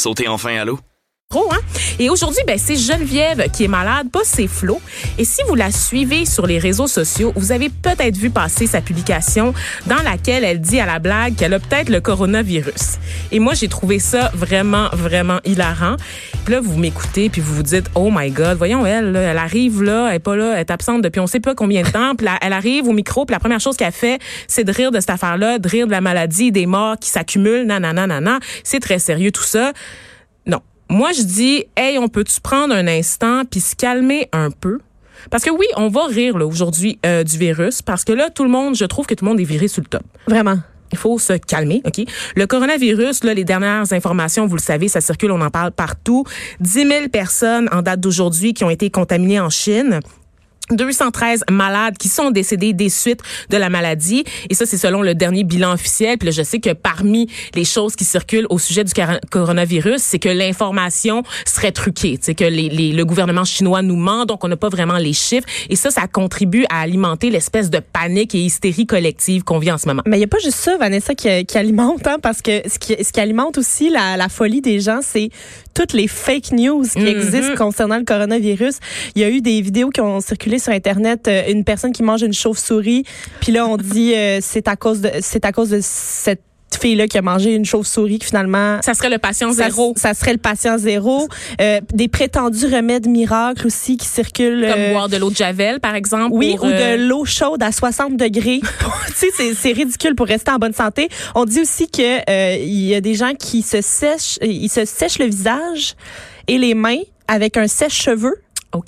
Sautez enfin à l'eau. Hein? Et aujourd'hui, ben, c'est Geneviève qui est malade, pas c'est Flo. Et si vous la suivez sur les réseaux sociaux, vous avez peut-être vu passer sa publication dans laquelle elle dit à la blague qu'elle a peut-être le coronavirus. Et moi, j'ai trouvé ça vraiment, vraiment hilarant. Puis là, vous m'écoutez, puis vous vous dites, oh my God, voyons, elle, elle arrive là, elle est pas là, elle est absente depuis on sait pas combien de temps. Là, elle arrive au micro, la première chose qu'elle fait, c'est de rire de cette affaire-là, de rire de la maladie, des morts qui s'accumulent, nanana, nanana. C'est très sérieux tout ça. Moi, je dis, hey, on peut-tu prendre un instant puis se calmer un peu? Parce que oui, on va rire là aujourd'hui euh, du virus parce que là, tout le monde, je trouve que tout le monde est viré sur le top. Vraiment. Il faut se calmer, OK? Le coronavirus, là, les dernières informations, vous le savez, ça circule, on en parle partout. 10 000 personnes en date d'aujourd'hui qui ont été contaminées en Chine. 213 malades qui sont décédés des suites de la maladie. Et ça, c'est selon le dernier bilan officiel. Puis là, je sais que parmi les choses qui circulent au sujet du coronavirus, c'est que l'information serait truquée. C'est que les, les, le gouvernement chinois nous ment, donc on n'a pas vraiment les chiffres. Et ça, ça contribue à alimenter l'espèce de panique et hystérie collective qu'on vit en ce moment. Mais il n'y a pas juste ça, Vanessa, qui, qui alimente, hein, parce que ce qui, ce qui alimente aussi la, la folie des gens, c'est toutes les fake news qui mm-hmm. existent concernant le coronavirus. Il y a eu des vidéos qui ont circulé sur internet euh, une personne qui mange une chauve-souris, puis là on dit euh, c'est à cause de c'est à cause de cette fille-là qui a mangé une chauve-souris qui finalement... Ça serait le patient zéro. Ça, serait le patient zéro. Euh, des prétendus remèdes miracles aussi qui circulent. Comme boire de l'eau de Javel, par exemple. Oui, ou de l'eau chaude à 60 degrés. tu sais, c'est ridicule pour rester en bonne santé. On dit aussi que il y a des gens qui se sèchent, ils se sèchent le visage et les mains avec un sèche-cheveux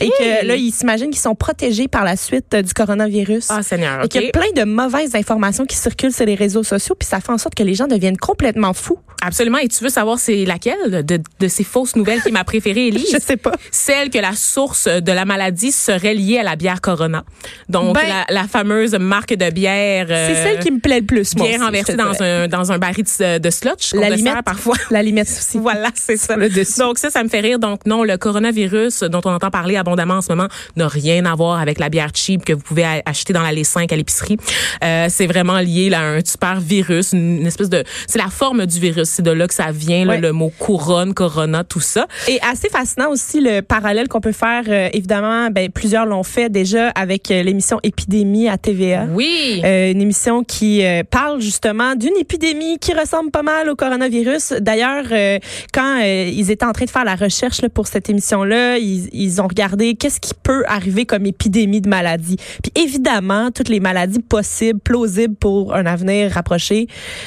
et que là, ils s'imaginent qu'ils sont protégés par la suite euh, du coronavirus. Ah, Seigneur. Et qu'il y a plein de mauvaises informations qui circulent sur les réseaux sociaux, puis ça fait en sorte que les gens deviennent complètement fous. Absolument. Et tu veux savoir c'est laquelle de, de, ces fausses nouvelles qui m'a préférée, Elise? Je sais pas. Celle que la source de la maladie serait liée à la bière Corona. Donc, ben, la, la, fameuse marque de bière. c'est celle qui me plaît le plus, moi. Bière renversée dans un, dans un baril de, de slotch. La limette. parfois. La limette aussi. voilà, c'est ça. Le Donc, ça, ça me fait rire. Donc, non, le coronavirus dont on entend parler abondamment en ce moment n'a rien à voir avec la bière cheap que vous pouvez acheter dans l'allée 5 à l'épicerie. Euh, c'est vraiment lié là, à un super virus, une espèce de... C'est la forme du virus. C'est de là que ça vient, le mot couronne, corona, tout ça. Et assez fascinant aussi le parallèle qu'on peut faire. Euh, évidemment, ben, plusieurs l'ont fait déjà avec euh, l'émission Épidémie à TVA. Oui. une émission qui parle justement d'une épidémie qui ressemble pas mal au coronavirus. D'ailleurs, quand ils étaient en train de faire la recherche là, pour cette émission-là, ils, ils ont regardé qu'est-ce qui peut arriver comme épidémie de maladie. Puis évidemment, toutes les maladies possibles, plausibles pour un avenir rapproché,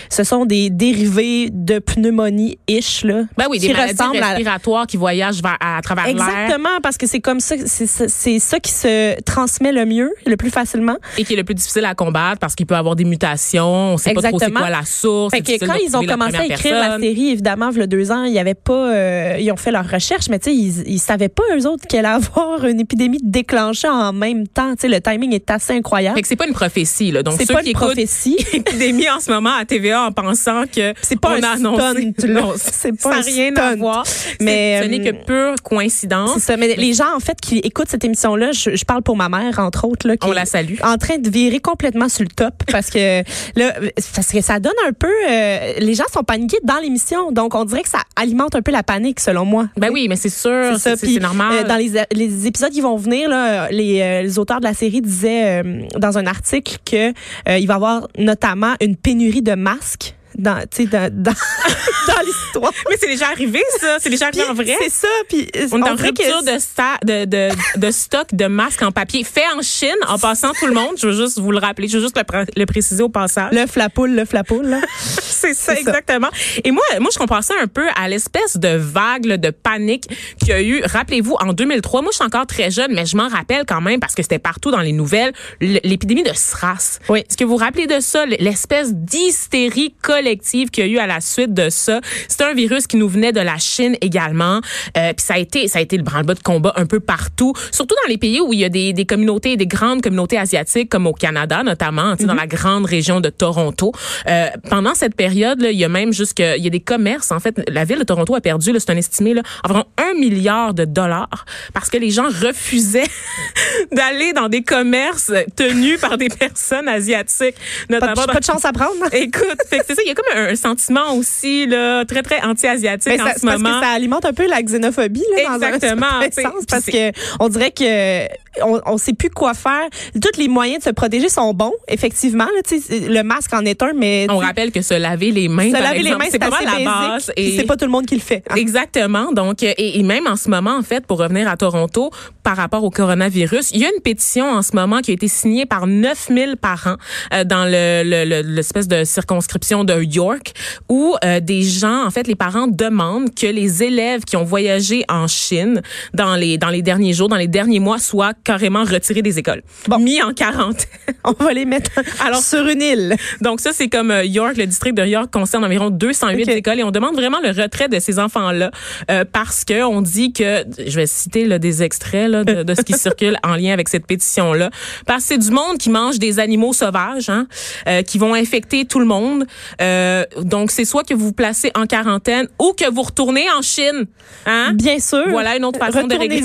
ce sont des dérivés de pneumonie-ish. Là, ben oui, des maladies respiratoires qui voyagent à, travers l'air. Exactement, parce que c'est comme ça, c'est ça qui se transmet le mieux, le plus facilement. Et qui est le plus difficile à combattre parce qu'il peut avoir des mutations, on sait pas trop c'est quoi la source. Fait que quand ils ont commencé à écrire la série, évidemment, il y a deux ans, il y avait pas, euh, ils ont fait leur recherche, mais tu sais, ils, ils savaient pas eux autres qu'elle allait avoir une épidémie déclenchée en même temps. Tu sais, le timing est assez incroyable. Fait que c'est pas une prophétie, là. Donc, c'est pas une prophétie. épidémie en ce moment à TVA en pensant que c'est pas un annoncé. c'est pas ça rien à voir. Mais ce n'est que euh, pure coïncidence. C'est ça. Mais les gens, en fait, qui écoutent cette émission-là, je, je, parle pour ma mère, entre autres, là, qui on la salue. En train de virer complètement sur le top parce que là, parce que ça donne un peu. Euh, les gens sont paniqués dans l'émission, donc on dirait que ça alimente un peu la panique, selon moi. Ben oui, mais c'est sûr, c'est normal. Euh, dans les, les épisodes qui vont venir, là, les, euh, les auteurs de la série disaient euh, dans un article que euh, il va y avoir notamment une pénurie de masques dans, dans, dans, dans l'histoire. Mais c'est déjà arrivé, ça. C'est déjà arrivé en vrai. C'est ça. Puis on, est en rupture de, de, de, de, stock de masques en papier fait en Chine, en passant tout le monde. Je veux juste vous le rappeler. Je veux juste le, préciser au passage. Le flapoule, le flapoule, là. c'est ça, exactement. Et moi, moi, je compare ça un peu à l'espèce de vague de panique qu'il y a eu. Rappelez-vous, en 2003, moi, je suis encore très jeune, mais je m'en rappelle quand même parce que c'était partout dans les nouvelles, l'épidémie de SRAS. Oui. Est-ce que vous vous rappelez de ça? L'espèce d'hystérie collective qu'il y a eu à la suite de ça? C'était un virus qui nous venait de la Chine également. Euh, puis ça a été, ça a été le branle-bas de combat un peu partout, surtout dans les pays où il y a des, des communautés, des grandes communautés asiatiques, comme au Canada notamment, dans mhm. la grande région de Toronto. Euh, pendant cette période, là, il y a même jusque, il y a des commerces. En fait, la ville de Toronto a perdu, c'est un estimé, là, environ un milliard de dollars parce que les gens refusaient d'aller dans des commerces tenus par des personnes asiatiques. Notamment pas, de, pas de chance à prendre. Écoute, c'est ça, il y a comme un, sentiment aussi là, très, très anti-asiatique en ce moment. Parce que ça alimente un peu la xénophobie là, Exactement, dans un sens. Parce que on dirait que on, on sait plus quoi faire. Tous les moyens de se protéger sont bons, effectivement. Là, le masque en est un, mais... On rappelle que se laver les mains, se laver les mains, c'est pas la base. Et c'est pas tout le monde qui le fait. Hein. Exactement. Donc, euh, et, même en ce moment, en fait, pour revenir à Toronto, par rapport au coronavirus, il y a une pétition en ce moment qui a été signée par 9000 parents euh, dans l'espèce le, de circonscription de York, où euh, des gens, en fait, les parents demandent que les élèves qui ont voyagé en Chine dans les dans les derniers jours, dans les derniers mois, soient carrément retirés des écoles, bon. mis en quarantaine. On va les mettre alors sur une île. Donc ça, c'est comme York, le district de York concerne environ 208 écoles et on demande vraiment le retrait de ces enfants-là euh, parce que on dit que, je vais citer là, des extraits là, de, de, ce qui circule en lien avec cette pétition-là, parce que c'est du monde qui mange des animaux sauvages, hein, euh, qui vont infecter tout le monde. Euh, donc c'est soit que vous vous placez en quarantaine ou que vous retournez en Chine. Hein? Bien sûr. Voilà une autre façon de régler.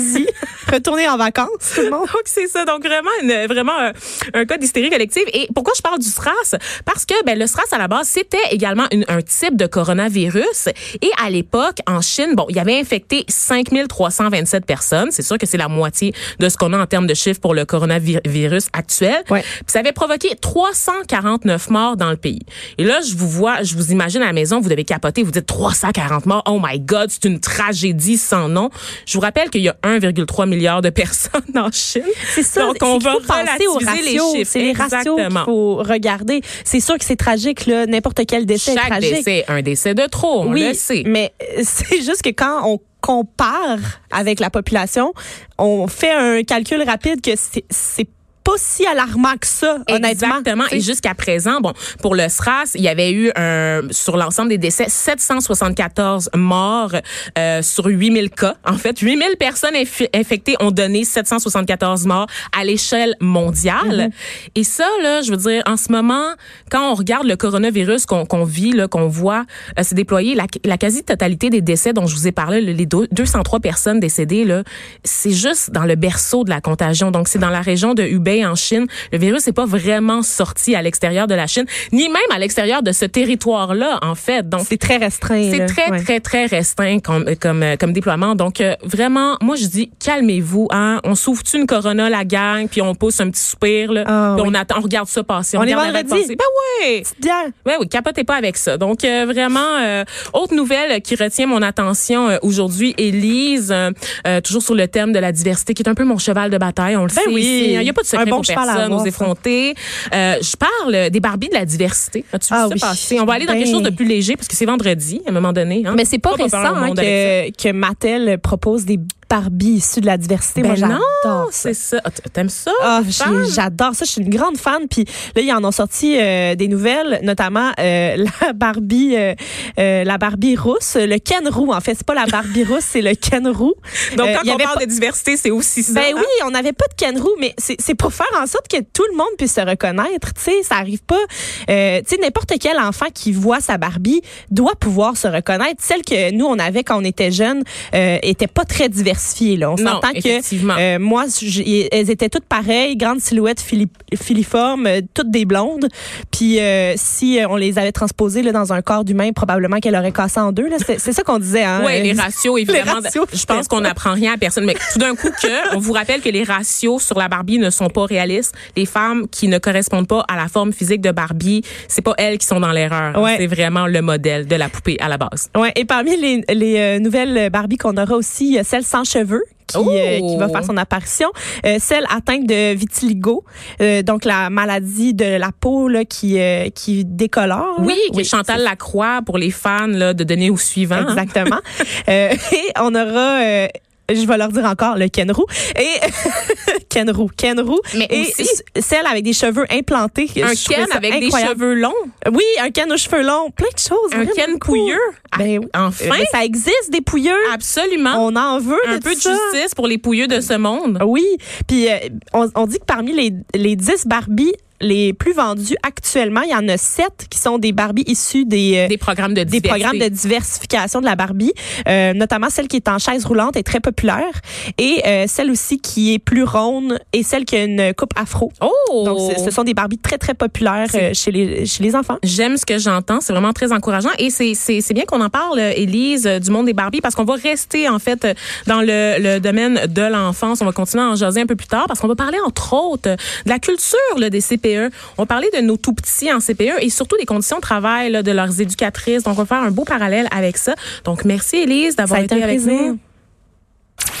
Retournez en vacances, Donc c'est ça. Donc vraiment, une, vraiment un, un cas d'hystérie collective. Et pourquoi je parle du SRAS? Parce que ben, le SRAS à la base c'était également une, un type de coronavirus. Et à l'époque, en Chine, bon, il y avait infecté 5327 personnes. C'est sûr que c'est la moitié de ce qu'on a en termes de chiffres pour le coronavirus actuel. Ouais. Puis ça avait provoqué 349 morts dans le pays. Et là, je vous vois, je vous imagine à la maison, vous devez capoter, vous dites 340 morts. Oh my God, c'est une tragédie sans nom. Je vous rappelle qu'il y a 1,3 milliard de personnes en Chine. C'est ça. Donc on va penser aux ratios. C'est les ratios qu'il faut regarder. C'est sûr que c'est tragique là. N'importe quel décès Chaque est tragique. décès, un décès de trop. On oui, le sait. Mais c'est juste que quand on compare avec la population, on fait un calcul rapide que c'est pas si alarmant que ça, honnêtement. Exactement. Et jusqu'à présent, bon, pour le SRAS, il y avait eu un, sur l'ensemble des décès 774 morts euh, sur 8000 cas. En fait, 8000 personnes infectées ont donné 774 morts à l'échelle mondiale. Mm-hmm. Et ça, là, je veux dire, en ce moment, quand on regarde le coronavirus qu'on qu'on vit, là, qu'on voit euh, se déployer, la, la quasi-totalité des décès dont je vous ai parlé, les 203 personnes décédées, là, c'est juste dans le berceau de la contagion. Donc, c'est dans la région de Hubei en Chine. Le virus n'est pas vraiment sorti à l'extérieur de la Chine, ni même à l'extérieur de ce territoire-là, en fait. Donc c'est très restreint. C'est très ouais. très très restreint comme comme comme déploiement. Donc euh, vraiment, moi je dis calmez-vous. Hein, on souffle une Corona la gang, puis on pousse un petit soupir là, Ah, puis oui. on attend, on regarde ça passer. On est regarde la vendredi. passer. Ben oui. Bien. Ouais, oui, capotez pas avec ça. Donc euh, vraiment, euh, autre nouvelle qui retient mon attention euh, aujourd'hui, Élise, euh, euh, toujours sur le thème de la diversité, qui est un peu mon cheval de bataille. On le Ben sait. oui. Il y a pas de secret Un bon pour personne aux effrontés. Euh, je parle des Barbies de la diversité. As-tu Ah vu oui. ça passer? On va aller dans Ben- quelque chose de plus léger parce que c'est vendredi à un moment donné. Hein? Mais c'est pas Pas récent hein, que, que Mattel propose des Barbies issues de la diversité. Ben Moi, non, ça. c'est ça. Ah, T'aimes ça? Ah, j'adore ça. Je suis une grande fan. Puis là, ils en ont sorti euh, des nouvelles, notamment euh, la Barbie, euh, euh, la Barbie rousse, le Ken roux. En fait, c'est pas la Barbie rousse, c'est le Ken roux. Donc Euh, quand y on avait parle pas- de diversité, c'est aussi ça. Ben hein? oui, on n'avait pas de Ken roux, mais c'est pour faire en sorte que tout le monde puisse se reconnaître. Tu sais, ça arrive pas. Euh, tu sais, n'importe quel enfant qui voit sa Barbie doit pouvoir se reconnaître. Celle que nous on avait quand on était jeunes euh, était pas très diversifiée. Là, on s'entend que euh, moi, elles étaient toutes pareilles, grandes silhouettes fili- filiformes, euh, toutes des blondes. Puis euh, si euh, on les avait transposées là, dans un corps d'humain, probablement qu'elle aurait cassé en deux. là. C'est ça qu'on disait. Hein? Oui, les ratios, évidemment. ratios, je pense qu'on n'apprend rien à personne. Mais tout d'un coup, que, on vous rappelle que les ratios sur la Barbie ne sont pas réalistes. Les femmes qui ne correspondent pas à la forme physique de Barbie, c'est pas elles qui sont dans l'erreur. Ouais. C'est vraiment le modèle de la poupée à la base. Ouais, et parmi les, les euh, nouvelles Barbie qu'on aura aussi, il y a celle sans cheveux. Qui, Oh! euh, qui va faire son apparition, Euh, celle atteinte de vitiligo, euh, donc la maladie de la peau là, qui qui décolore. Oui, que Chantal Lacroix pour les fans là, de donner au suivant. hein. Exactement. Et on aura, je vais leur dire encore, le Ken Roux. Et Ken Roux, Ken Roux. Mais et aussi- celle avec des cheveux implantés. Un Ken avec incroyable. des cheveux longs? Oui, un Ken aux cheveux longs. Plein de choses. Un Ken pouilleux? Ben oui. Enfin, mais ça existe, des pouilleux. absolument. On en veut un de peu de ça. justice pour les pouilleux de ce monde. Oui, puis euh, on, on dit que parmi les, les 10 Barbie les plus vendus actuellement. Il y en a sept qui sont des Barbies issues des, des programmes de des programmes de diversification de la Barbie, euh, notamment celle qui est en chaise roulante est très populaire et euh, celle aussi qui est plus ronde et celle qui a une coupe afro. Oh! Donc ce sont des Barbies très très populaires euh, chez les chez les enfants. J'aime ce que j'entends, c'est vraiment très encourageant et c'est c'est bien qu'on en parle Élise du monde des Barbies parce qu'on va rester en fait dans le, le domaine de l'enfance, on va continuer à en jaser un peu plus tard parce qu'on va parler entre autres de la culture là, des CPE. On parler de nos tout petits en CPE et surtout des conditions de travail là, de leurs éducatrices. Donc on va faire un beau parallèle avec ça. Donc merci Élise d'avoir été avec nous.